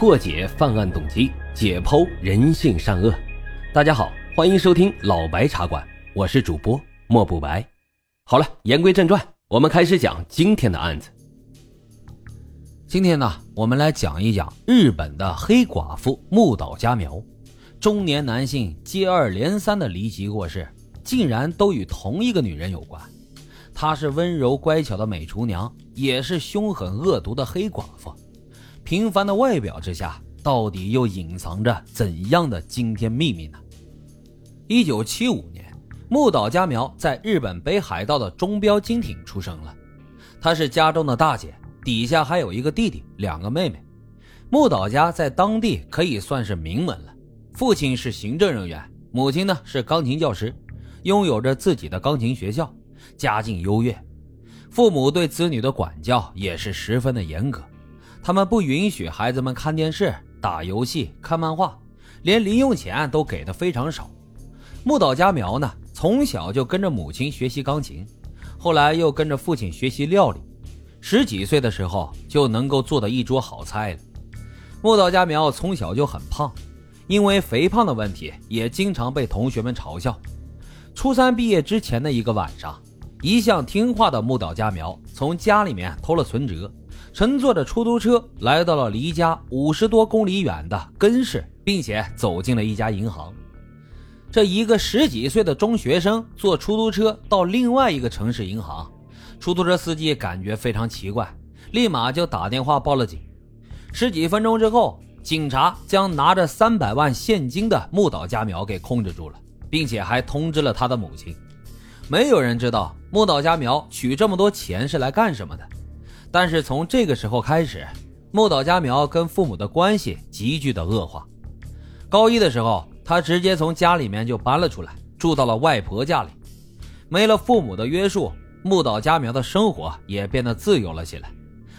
破解犯案动机，解剖人性善恶。大家好，欢迎收听老白茶馆，我是主播莫不白。好了，言归正传，我们开始讲今天的案子。今天呢，我们来讲一讲日本的黑寡妇木岛佳苗。中年男性接二连三的离奇过世，竟然都与同一个女人有关。她是温柔乖巧的美厨娘，也是凶狠恶毒的黑寡妇。平凡的外表之下，到底又隐藏着怎样的惊天秘密呢？一九七五年，木岛佳苗在日本北海道的中标金町出生了。她是家中的大姐，底下还有一个弟弟，两个妹妹。木岛家在当地可以算是名门了。父亲是行政人员，母亲呢是钢琴教师，拥有着自己的钢琴学校，家境优越。父母对子女的管教也是十分的严格，他们不允许孩子们看电视、打游戏、看漫画，连零用钱都给的非常少。木岛佳苗呢，从小就跟着母亲学习钢琴，后来又跟着父亲学习料理，十几岁的时候就能够做的一桌好菜了。木岛佳苗从小就很胖。因为肥胖的问题，也经常被同学们嘲笑。初三毕业之前的一个晚上，一向听话的木岛佳苗从家里面偷了存折，乘坐着出租车来到了离家五十多公里远的根市，并且走进了一家银行。这一个十几岁的中学生坐出租车到另外一个城市银行，出租车司机感觉非常奇怪，立马就打电话报了警。十几分钟之后。警察将拿着三百万现金的木岛佳苗给控制住了，并且还通知了他的母亲。没有人知道木岛佳苗取这么多钱是来干什么的。但是从这个时候开始，木岛佳苗跟父母的关系急剧的恶化。高一的时候，他直接从家里面就搬了出来，住到了外婆家里。没了父母的约束，木岛佳苗的生活也变得自由了起来，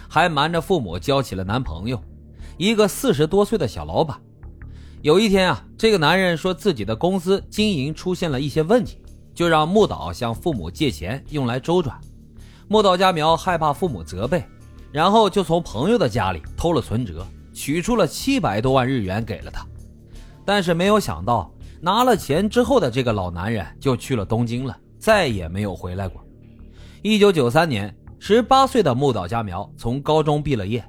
还瞒着父母交起了男朋友。一个四十多岁的小老板，有一天啊，这个男人说自己的公司经营出现了一些问题，就让木岛向父母借钱用来周转。木岛佳苗害怕父母责备，然后就从朋友的家里偷了存折，取出了七百多万日元给了他。但是没有想到，拿了钱之后的这个老男人就去了东京了，再也没有回来过。一九九三年，十八岁的木岛佳苗从高中毕了业。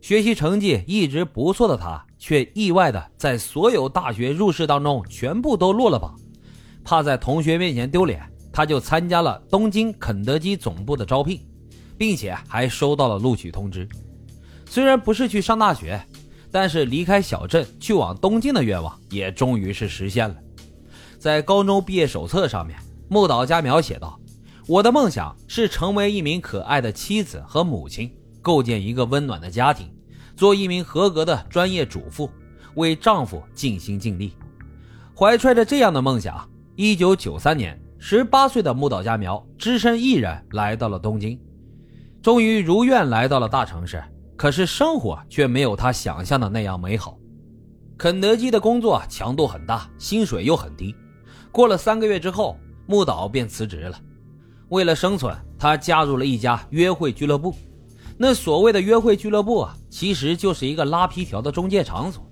学习成绩一直不错的他，却意外的在所有大学入试当中全部都落了榜。怕在同学面前丢脸，他就参加了东京肯德基总部的招聘，并且还收到了录取通知。虽然不是去上大学，但是离开小镇去往东京的愿望也终于是实现了。在高中毕业手册上面，木岛佳苗写道：“我的梦想是成为一名可爱的妻子和母亲，构建一个温暖的家庭。”做一名合格的专业主妇，为丈夫尽心尽力。怀揣着这样的梦想，一九九三年，十八岁的木岛佳苗只身一人来到了东京，终于如愿来到了大城市。可是生活却没有他想象的那样美好。肯德基的工作强度很大，薪水又很低。过了三个月之后，木岛便辞职了。为了生存，他加入了一家约会俱乐部。那所谓的约会俱乐部啊，其实就是一个拉皮条的中介场所。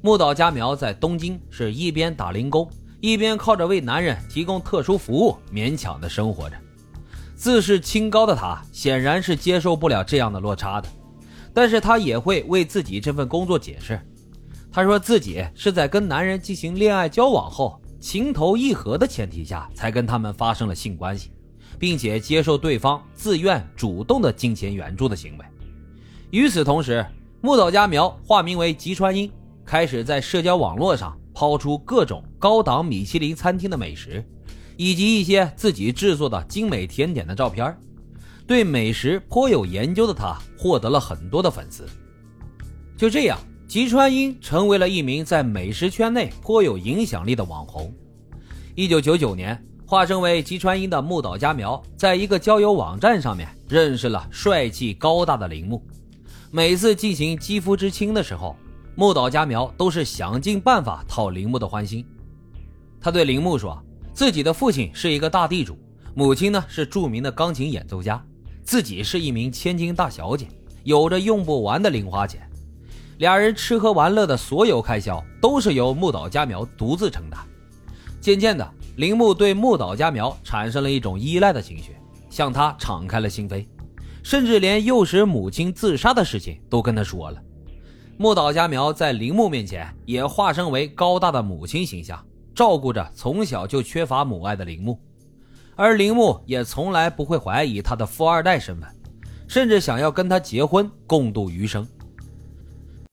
木岛佳苗在东京是一边打零工，一边靠着为男人提供特殊服务勉强的生活着。自视清高的他显然是接受不了这样的落差的，但是他也会为自己这份工作解释。他说自己是在跟男人进行恋爱交往后，情投意合的前提下才跟他们发生了性关系。并且接受对方自愿主动的金钱援助的行为。与此同时，木岛佳苗化名为吉川英，开始在社交网络上抛出各种高档米其林餐厅的美食，以及一些自己制作的精美甜点的照片。对美食颇有研究的他，获得了很多的粉丝。就这样，吉川英成为了一名在美食圈内颇有影响力的网红。一九九九年。化身为吉川英的木岛佳苗，在一个交友网站上面认识了帅气高大的铃木。每次进行肌肤之亲的时候，木岛佳苗都是想尽办法讨铃木的欢心。他对铃木说，自己的父亲是一个大地主，母亲呢是著名的钢琴演奏家，自己是一名千金大小姐，有着用不完的零花钱。俩人吃喝玩乐的所有开销都是由木岛佳苗独自承担。渐渐的，铃木对木岛佳苗产生了一种依赖的情绪，向他敞开了心扉，甚至连诱使母亲自杀的事情都跟他说了。木岛佳苗在铃木面前也化身为高大的母亲形象，照顾着从小就缺乏母爱的铃木，而铃木也从来不会怀疑他的富二代身份，甚至想要跟他结婚共度余生。